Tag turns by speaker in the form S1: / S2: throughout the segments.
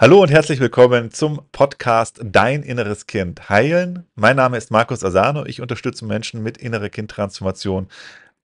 S1: Hallo und herzlich willkommen zum Podcast Dein inneres Kind heilen. Mein Name ist Markus Asano. Ich unterstütze Menschen mit innerer Kindtransformation,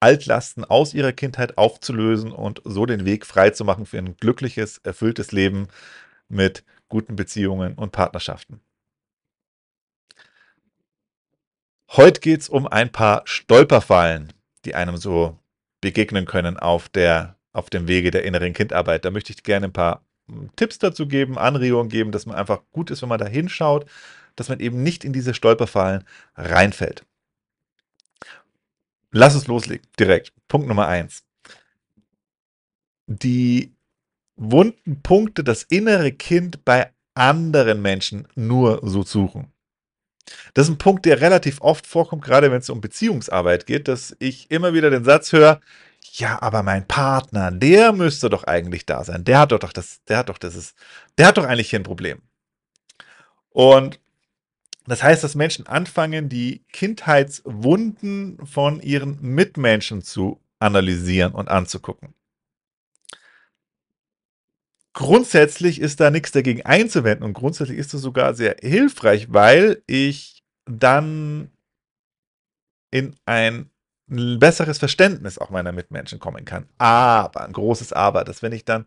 S1: Altlasten aus ihrer Kindheit aufzulösen und so den Weg frei zu machen für ein glückliches, erfülltes Leben mit guten Beziehungen und Partnerschaften. Heute geht es um ein paar Stolperfallen, die einem so begegnen können auf, der, auf dem Wege der inneren Kindarbeit. Da möchte ich gerne ein paar Tipps dazu geben, Anregungen geben, dass man einfach gut ist, wenn man da hinschaut, dass man eben nicht in diese Stolperfallen reinfällt. Lass es loslegen, direkt. Punkt Nummer eins. Die wunden Punkte, das innere Kind bei anderen Menschen nur so suchen. Das ist ein Punkt, der relativ oft vorkommt, gerade wenn es um Beziehungsarbeit geht, dass ich immer wieder den Satz höre, ja, aber mein Partner, der müsste doch eigentlich da sein. Der hat doch das, der hat doch das ist, der hat doch eigentlich hier ein Problem. Und das heißt, dass Menschen anfangen, die Kindheitswunden von ihren Mitmenschen zu analysieren und anzugucken. Grundsätzlich ist da nichts dagegen einzuwenden und grundsätzlich ist es sogar sehr hilfreich, weil ich dann in ein ein besseres Verständnis auch meiner Mitmenschen kommen kann. Aber, ein großes Aber, dass wenn ich dann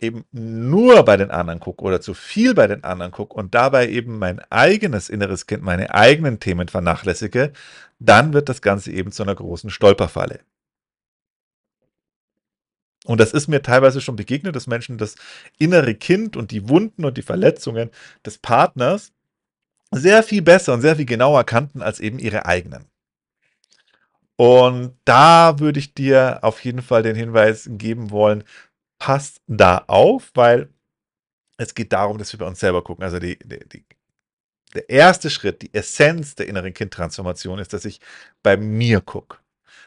S1: eben nur bei den anderen gucke oder zu viel bei den anderen gucke und dabei eben mein eigenes inneres Kind, meine eigenen Themen vernachlässige, dann wird das Ganze eben zu einer großen Stolperfalle. Und das ist mir teilweise schon begegnet, dass Menschen das innere Kind und die Wunden und die Verletzungen des Partners sehr viel besser und sehr viel genauer kannten als eben ihre eigenen. Und da würde ich dir auf jeden Fall den Hinweis geben wollen, passt da auf, weil es geht darum, dass wir bei uns selber gucken. Also die, die, die, der erste Schritt, die Essenz der inneren Kindtransformation ist, dass ich bei mir gucke.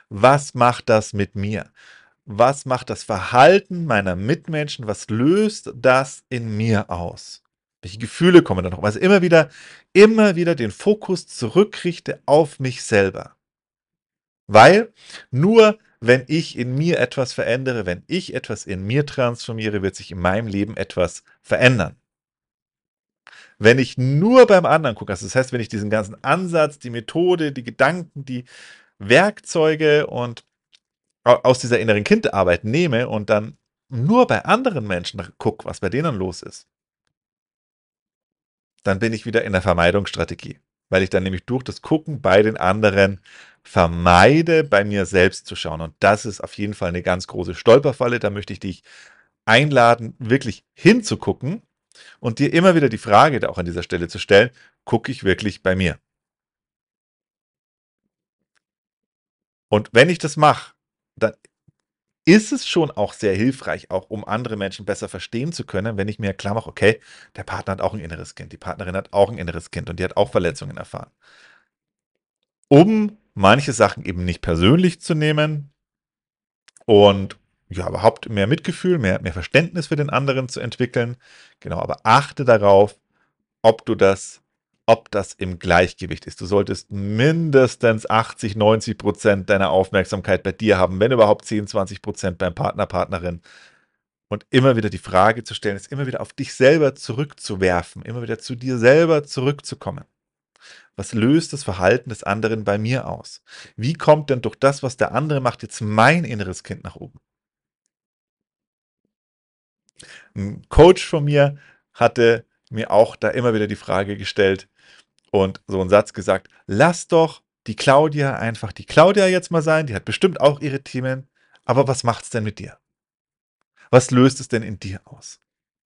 S1: Was macht das mit mir? Was macht das Verhalten meiner Mitmenschen? Was löst das in mir aus? Welche Gefühle kommen da noch? Also immer wieder, immer wieder den Fokus zurückrichte auf mich selber. Weil nur wenn ich in mir etwas verändere, wenn ich etwas in mir transformiere, wird sich in meinem Leben etwas verändern. Wenn ich nur beim anderen gucke, also das heißt, wenn ich diesen ganzen Ansatz, die Methode, die Gedanken, die Werkzeuge und aus dieser inneren Kindarbeit nehme und dann nur bei anderen Menschen gucke, was bei denen los ist, dann bin ich wieder in der Vermeidungsstrategie, weil ich dann nämlich durch das Gucken bei den anderen vermeide, bei mir selbst zu schauen. Und das ist auf jeden Fall eine ganz große Stolperfalle. Da möchte ich dich einladen, wirklich hinzugucken und dir immer wieder die Frage auch an dieser Stelle zu stellen, gucke ich wirklich bei mir? Und wenn ich das mache, dann ist es schon auch sehr hilfreich, auch um andere Menschen besser verstehen zu können, wenn ich mir klar mache, okay, der Partner hat auch ein inneres Kind, die Partnerin hat auch ein inneres Kind und die hat auch Verletzungen erfahren. Um manche Sachen eben nicht persönlich zu nehmen und ja, überhaupt mehr Mitgefühl, mehr, mehr Verständnis für den anderen zu entwickeln. Genau, aber achte darauf, ob du das, ob das im Gleichgewicht ist. Du solltest mindestens 80, 90 Prozent deiner Aufmerksamkeit bei dir haben, wenn überhaupt 10, 20 Prozent beim Partner, Partnerin. Und immer wieder die Frage zu stellen, ist immer wieder auf dich selber zurückzuwerfen, immer wieder zu dir selber zurückzukommen. Was löst das Verhalten des anderen bei mir aus? Wie kommt denn durch das, was der andere macht, jetzt mein inneres Kind nach oben? Ein Coach von mir hatte mir auch da immer wieder die Frage gestellt und so einen Satz gesagt, lass doch die Claudia einfach die Claudia jetzt mal sein, die hat bestimmt auch ihre Themen, aber was macht es denn mit dir? Was löst es denn in dir aus?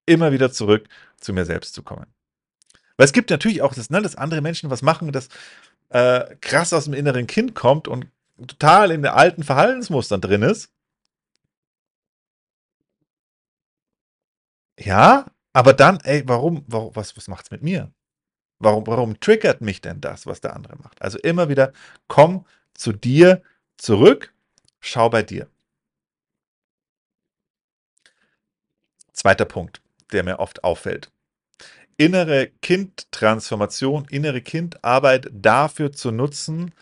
S1: Immer wieder zurück zu mir selbst zu kommen. Weil es gibt natürlich auch das, ne, dass andere Menschen was machen, das äh, krass aus dem inneren Kind kommt und total in den alten Verhaltensmustern drin ist. Ja, aber dann, ey, warum, warum was, was macht's mit mir? Warum, warum triggert mich denn das, was der andere macht? Also immer wieder, komm zu dir zurück, schau bei dir. Zweiter Punkt, der mir oft auffällt innere Kindtransformation, innere Kindarbeit dafür zu nutzen,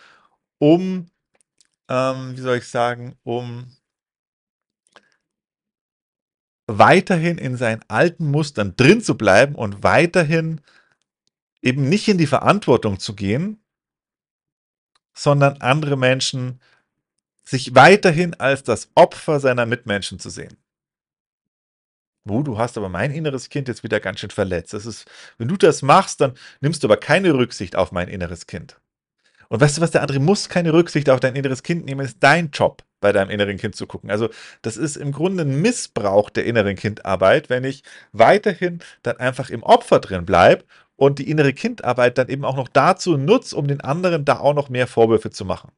S1: um, ähm, wie soll ich sagen, um weiterhin in seinen alten Mustern drin zu bleiben und weiterhin eben nicht in die Verantwortung zu gehen, sondern andere Menschen sich weiterhin als das Opfer seiner Mitmenschen zu sehen. Oh, du hast aber mein inneres Kind jetzt wieder ganz schön verletzt. Das ist, wenn du das machst, dann nimmst du aber keine Rücksicht auf mein inneres Kind. Und weißt du was, der andere muss keine Rücksicht auf dein inneres Kind nehmen, ist dein Job, bei deinem inneren Kind zu gucken. Also das ist im Grunde ein Missbrauch der inneren Kindarbeit, wenn ich weiterhin dann einfach im Opfer drin bleibe und die innere Kindarbeit dann eben auch noch dazu nutze, um den anderen da auch noch mehr Vorwürfe zu machen.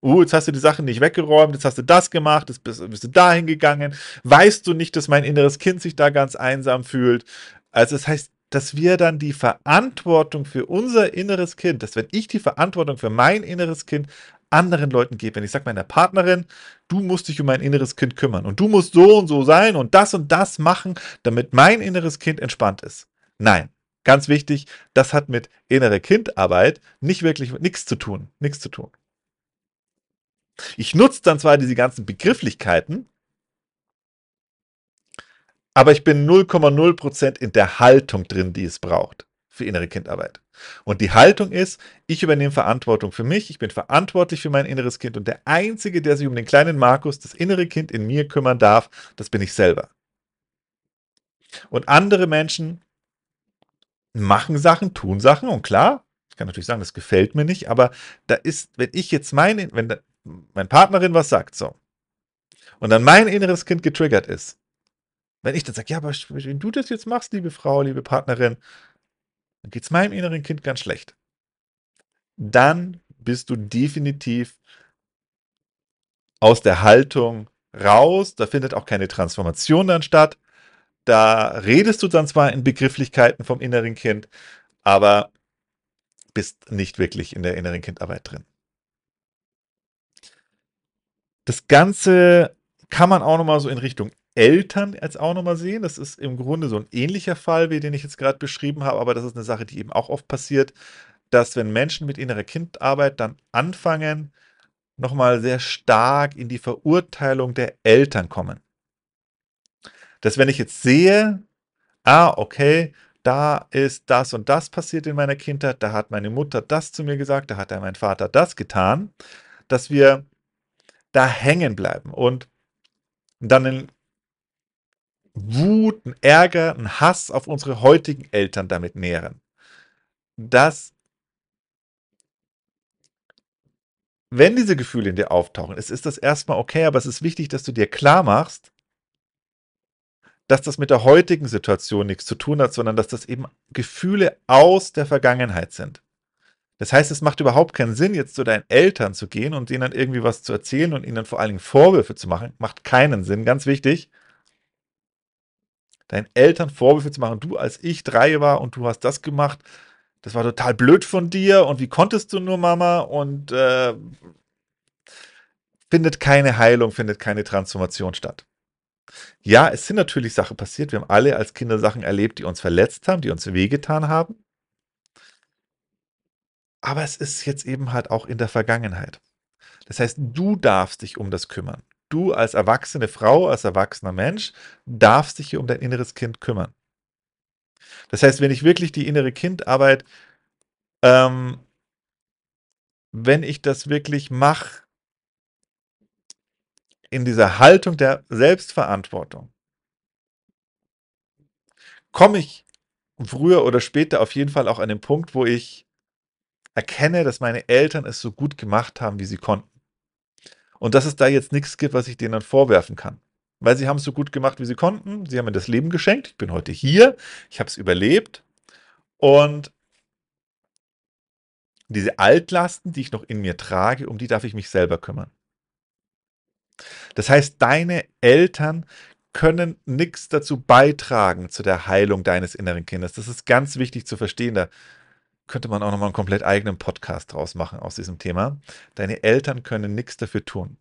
S1: Uh, jetzt hast du die Sachen nicht weggeräumt, jetzt hast du das gemacht, jetzt bist, bist du dahin gegangen. Weißt du nicht, dass mein inneres Kind sich da ganz einsam fühlt? Also das heißt, dass wir dann die Verantwortung für unser inneres Kind, dass wenn ich die Verantwortung für mein inneres Kind anderen Leuten gebe, wenn ich sage meiner Partnerin, du musst dich um mein inneres Kind kümmern und du musst so und so sein und das und das machen, damit mein inneres Kind entspannt ist. Nein, ganz wichtig, das hat mit innere Kindarbeit nicht wirklich nichts zu tun, nichts zu tun. Ich nutze dann zwar diese ganzen Begrifflichkeiten, aber ich bin 0,0% in der Haltung drin, die es braucht für innere Kindarbeit. Und die Haltung ist, ich übernehme Verantwortung für mich, ich bin verantwortlich für mein inneres Kind und der Einzige, der sich um den kleinen Markus, das innere Kind in mir kümmern darf, das bin ich selber. Und andere Menschen machen Sachen, tun Sachen und klar, ich kann natürlich sagen, das gefällt mir nicht, aber da ist, wenn ich jetzt meine, wenn meine Partnerin was sagt, so, und dann mein inneres Kind getriggert ist, wenn ich dann sage, ja, aber wenn du das jetzt machst, liebe Frau, liebe Partnerin, dann geht es meinem inneren Kind ganz schlecht. Dann bist du definitiv aus der Haltung raus, da findet auch keine Transformation dann statt. Da redest du dann zwar in Begrifflichkeiten vom inneren Kind, aber bist nicht wirklich in der inneren Kindarbeit drin. Das Ganze kann man auch nochmal so in Richtung Eltern jetzt auch nochmal sehen. Das ist im Grunde so ein ähnlicher Fall, wie den ich jetzt gerade beschrieben habe, aber das ist eine Sache, die eben auch oft passiert, dass wenn Menschen mit innerer Kindarbeit dann anfangen, nochmal sehr stark in die Verurteilung der Eltern kommen. Dass wenn ich jetzt sehe, ah, okay, da ist das und das passiert in meiner Kindheit, da hat meine Mutter das zu mir gesagt, da hat mein Vater das getan, dass wir da hängen bleiben und dann in Wut, einen Ärger, einen Hass auf unsere heutigen Eltern damit nähren. Dass, wenn diese Gefühle in dir auftauchen, es ist das erstmal okay, aber es ist wichtig, dass du dir klar machst, dass das mit der heutigen Situation nichts zu tun hat, sondern dass das eben Gefühle aus der Vergangenheit sind. Das heißt, es macht überhaupt keinen Sinn, jetzt zu deinen Eltern zu gehen und denen dann irgendwie was zu erzählen und ihnen vor allen Dingen Vorwürfe zu machen. Macht keinen Sinn, ganz wichtig. Deinen Eltern Vorwürfe zu machen, du als ich drei war und du hast das gemacht, das war total blöd von dir und wie konntest du nur, Mama? Und äh, findet keine Heilung, findet keine Transformation statt. Ja, es sind natürlich Sachen passiert. Wir haben alle als Kinder Sachen erlebt, die uns verletzt haben, die uns wehgetan haben. Aber es ist jetzt eben halt auch in der Vergangenheit. Das heißt, du darfst dich um das kümmern. Du als erwachsene Frau, als erwachsener Mensch, darfst dich hier um dein inneres Kind kümmern. Das heißt, wenn ich wirklich die innere Kindarbeit, ähm, wenn ich das wirklich mache, in dieser Haltung der Selbstverantwortung, komme ich früher oder später auf jeden Fall auch an den Punkt, wo ich erkenne, dass meine Eltern es so gut gemacht haben, wie sie konnten. Und dass es da jetzt nichts gibt, was ich denen dann vorwerfen kann. Weil sie haben es so gut gemacht, wie sie konnten. Sie haben mir das Leben geschenkt. Ich bin heute hier. Ich habe es überlebt. Und diese Altlasten, die ich noch in mir trage, um die darf ich mich selber kümmern. Das heißt, deine Eltern können nichts dazu beitragen zu der Heilung deines inneren Kindes. Das ist ganz wichtig zu verstehen. Da könnte man auch nochmal einen komplett eigenen Podcast draus machen aus diesem Thema. Deine Eltern können nichts dafür tun.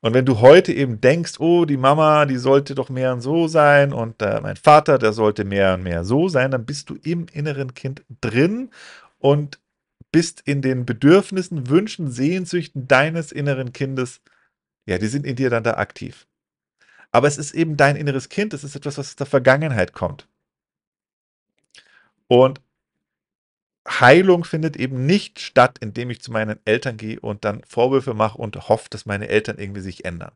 S1: Und wenn du heute eben denkst, oh, die Mama, die sollte doch mehr und so sein und äh, mein Vater, der sollte mehr und mehr so sein, dann bist du im inneren Kind drin und bist in den Bedürfnissen, Wünschen, Sehnsüchten deines inneren Kindes, ja, die sind in dir dann da aktiv. Aber es ist eben dein inneres Kind, es ist etwas, was aus der Vergangenheit kommt. Und Heilung findet eben nicht statt, indem ich zu meinen Eltern gehe und dann Vorwürfe mache und hoffe, dass meine Eltern irgendwie sich ändern.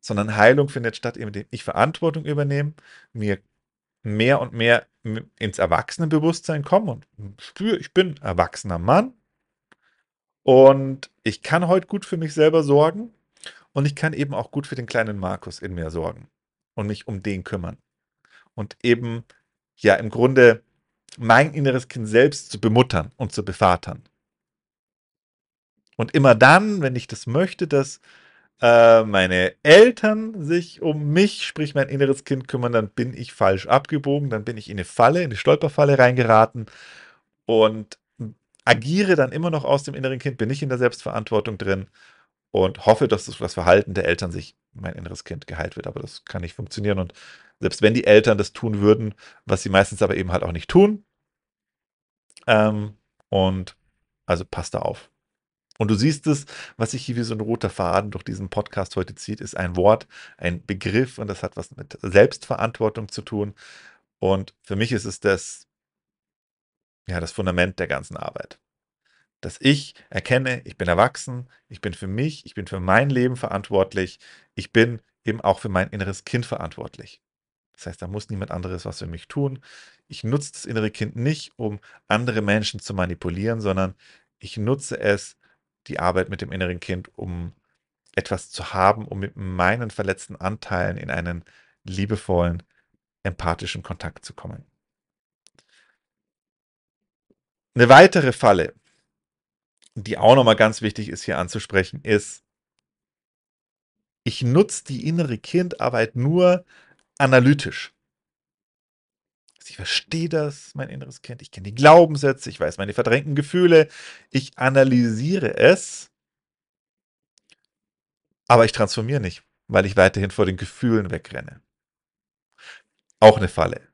S1: Sondern Heilung findet statt, indem ich Verantwortung übernehme, mir mehr und mehr ins Erwachsenenbewusstsein komme und spüre, ich bin erwachsener Mann und ich kann heute gut für mich selber sorgen und ich kann eben auch gut für den kleinen Markus in mir sorgen und mich um den kümmern. Und eben, ja, im Grunde mein inneres Kind selbst zu bemuttern und zu bevatern. Und immer dann, wenn ich das möchte, dass äh, meine Eltern sich um mich, sprich mein inneres Kind kümmern, dann bin ich falsch abgebogen, dann bin ich in eine Falle, in eine Stolperfalle reingeraten und agiere dann immer noch aus dem inneren Kind, bin nicht in der Selbstverantwortung drin und hoffe, dass das Verhalten der Eltern sich mein inneres Kind geheilt wird. Aber das kann nicht funktionieren. Und selbst wenn die Eltern das tun würden, was sie meistens aber eben halt auch nicht tun, ähm, und also passt da auf. Und du siehst es, was sich hier wie so ein roter Faden durch diesen Podcast heute zieht, ist ein Wort, ein Begriff und das hat was mit Selbstverantwortung zu tun. Und für mich ist es das, ja, das Fundament der ganzen Arbeit. Dass ich erkenne, ich bin erwachsen, ich bin für mich, ich bin für mein Leben verantwortlich, ich bin eben auch für mein inneres Kind verantwortlich. Das heißt, da muss niemand anderes was für mich tun. Ich nutze das innere Kind nicht, um andere Menschen zu manipulieren, sondern ich nutze es, die Arbeit mit dem inneren Kind, um etwas zu haben, um mit meinen verletzten Anteilen in einen liebevollen, empathischen Kontakt zu kommen. Eine weitere Falle, die auch nochmal ganz wichtig ist hier anzusprechen, ist, ich nutze die innere Kindarbeit nur analytisch. Ich verstehe das, mein inneres Kind. Ich kenne die Glaubenssätze, ich weiß meine verdrängten Gefühle. Ich analysiere es, aber ich transformiere nicht, weil ich weiterhin vor den Gefühlen wegrenne. Auch eine Falle.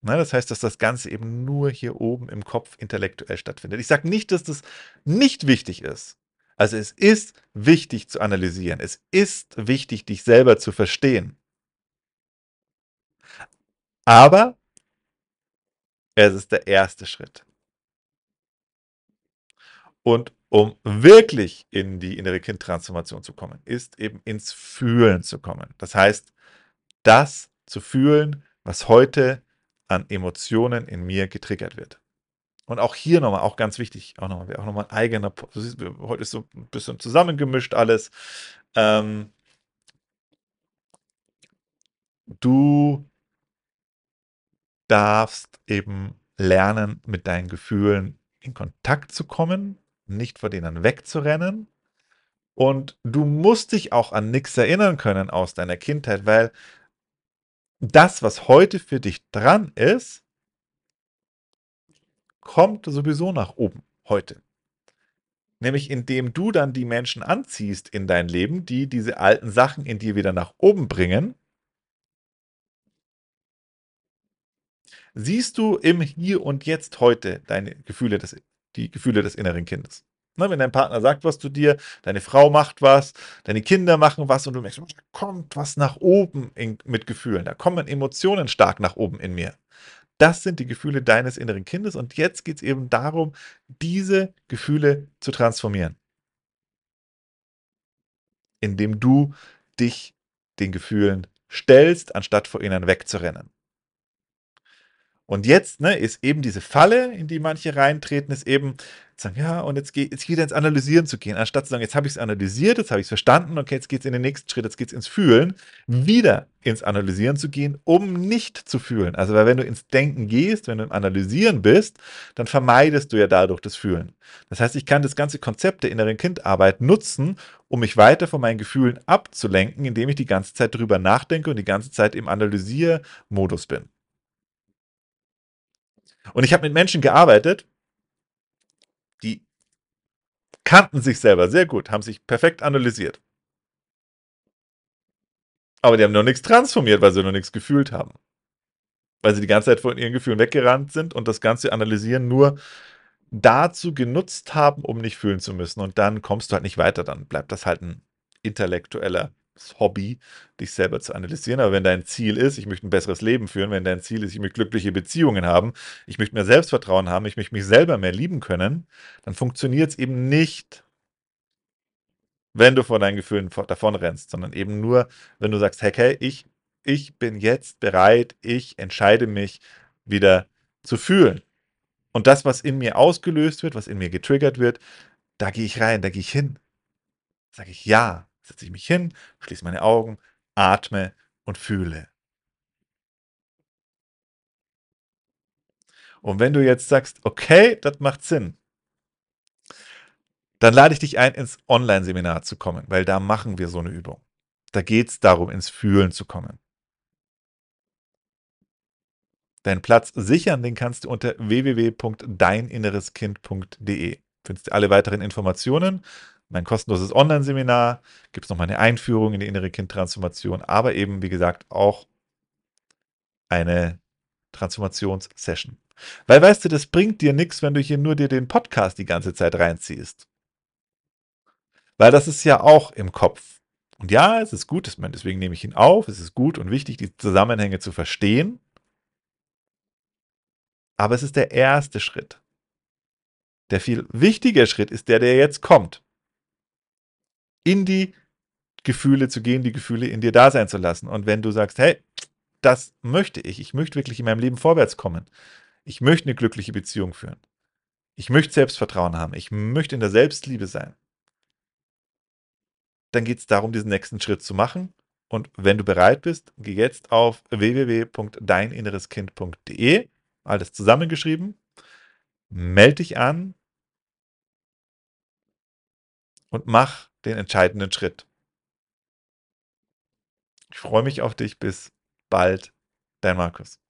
S1: Na, das heißt, dass das Ganze eben nur hier oben im Kopf intellektuell stattfindet. Ich sage nicht, dass das nicht wichtig ist. Also es ist wichtig zu analysieren. Es ist wichtig, dich selber zu verstehen. Aber es ist der erste Schritt. Und um wirklich in die innere Kindtransformation zu kommen, ist eben ins Fühlen zu kommen. Das heißt, das zu fühlen, was heute an Emotionen in mir getriggert wird. Und auch hier nochmal, auch ganz wichtig, auch nochmal, auch nochmal ein eigener, heute ist so ein bisschen zusammengemischt alles. Ähm, du darfst eben lernen, mit deinen Gefühlen in Kontakt zu kommen, nicht vor denen wegzurennen. Und du musst dich auch an nichts erinnern können aus deiner Kindheit, weil das, was heute für dich dran ist, kommt sowieso nach oben heute. Nämlich indem du dann die Menschen anziehst in dein Leben, die diese alten Sachen in dir wieder nach oben bringen siehst du im Hier und Jetzt heute deine Gefühle, des, die Gefühle des inneren Kindes. Ne, wenn dein Partner sagt was zu dir, deine Frau macht was, deine Kinder machen was und du merkst, da kommt was nach oben in, mit Gefühlen, da kommen Emotionen stark nach oben in mir. Das sind die Gefühle deines inneren Kindes und jetzt geht es eben darum, diese Gefühle zu transformieren. Indem du dich den Gefühlen stellst, anstatt vor ihnen wegzurennen. Und jetzt ne, ist eben diese Falle, in die manche reintreten, ist eben sagen, ja, und jetzt, geht, jetzt wieder ins Analysieren zu gehen, anstatt zu sagen, jetzt habe ich es analysiert, jetzt habe ich es verstanden, okay, jetzt geht es in den nächsten Schritt, jetzt geht es ins Fühlen, wieder ins Analysieren zu gehen, um nicht zu fühlen. Also, weil wenn du ins Denken gehst, wenn du im Analysieren bist, dann vermeidest du ja dadurch das Fühlen. Das heißt, ich kann das ganze Konzept der inneren Kindarbeit nutzen, um mich weiter von meinen Gefühlen abzulenken, indem ich die ganze Zeit drüber nachdenke und die ganze Zeit im Analysiermodus bin. Und ich habe mit Menschen gearbeitet, die kannten sich selber sehr gut, haben sich perfekt analysiert. Aber die haben noch nichts transformiert, weil sie noch nichts gefühlt haben. Weil sie die ganze Zeit von ihren Gefühlen weggerannt sind und das ganze Analysieren nur dazu genutzt haben, um nicht fühlen zu müssen. Und dann kommst du halt nicht weiter, dann bleibt das halt ein intellektueller Hobby, dich selber zu analysieren. Aber wenn dein Ziel ist, ich möchte ein besseres Leben führen, wenn dein Ziel ist, ich möchte glückliche Beziehungen haben, ich möchte mehr Selbstvertrauen haben, ich möchte mich selber mehr lieben können, dann funktioniert es eben nicht, wenn du vor deinen Gefühlen davon rennst, sondern eben nur, wenn du sagst, hey, hey, ich, ich bin jetzt bereit, ich entscheide mich wieder zu fühlen. Und das, was in mir ausgelöst wird, was in mir getriggert wird, da gehe ich rein, da gehe ich hin. Sage ich ja, setze ich mich hin, schließe meine Augen, atme und fühle. Und wenn du jetzt sagst, okay, das macht Sinn, dann lade ich dich ein, ins Online-Seminar zu kommen, weil da machen wir so eine Übung. Da geht es darum, ins Fühlen zu kommen. Deinen Platz sichern, den kannst du unter www.deininnereskind.de. Findest du alle weiteren Informationen. Mein kostenloses Online-Seminar gibt es nochmal eine Einführung in die innere Kind-Transformation, aber eben, wie gesagt, auch eine Transformationssession. Weil weißt du, das bringt dir nichts, wenn du hier nur dir den Podcast die ganze Zeit reinziehst. Weil das ist ja auch im Kopf. Und ja, es ist gut, deswegen nehme ich ihn auf, es ist gut und wichtig, die Zusammenhänge zu verstehen. Aber es ist der erste Schritt. Der viel wichtige Schritt ist der, der jetzt kommt. In die Gefühle zu gehen, die Gefühle in dir da sein zu lassen. Und wenn du sagst, hey, das möchte ich, ich möchte wirklich in meinem Leben vorwärts kommen, ich möchte eine glückliche Beziehung führen, ich möchte Selbstvertrauen haben, ich möchte in der Selbstliebe sein, dann geht es darum, diesen nächsten Schritt zu machen. Und wenn du bereit bist, geh jetzt auf www.deininnereskind.de alles zusammengeschrieben. Melde dich an und mach den entscheidenden Schritt. Ich freue mich auf dich. Bis bald, dein Markus.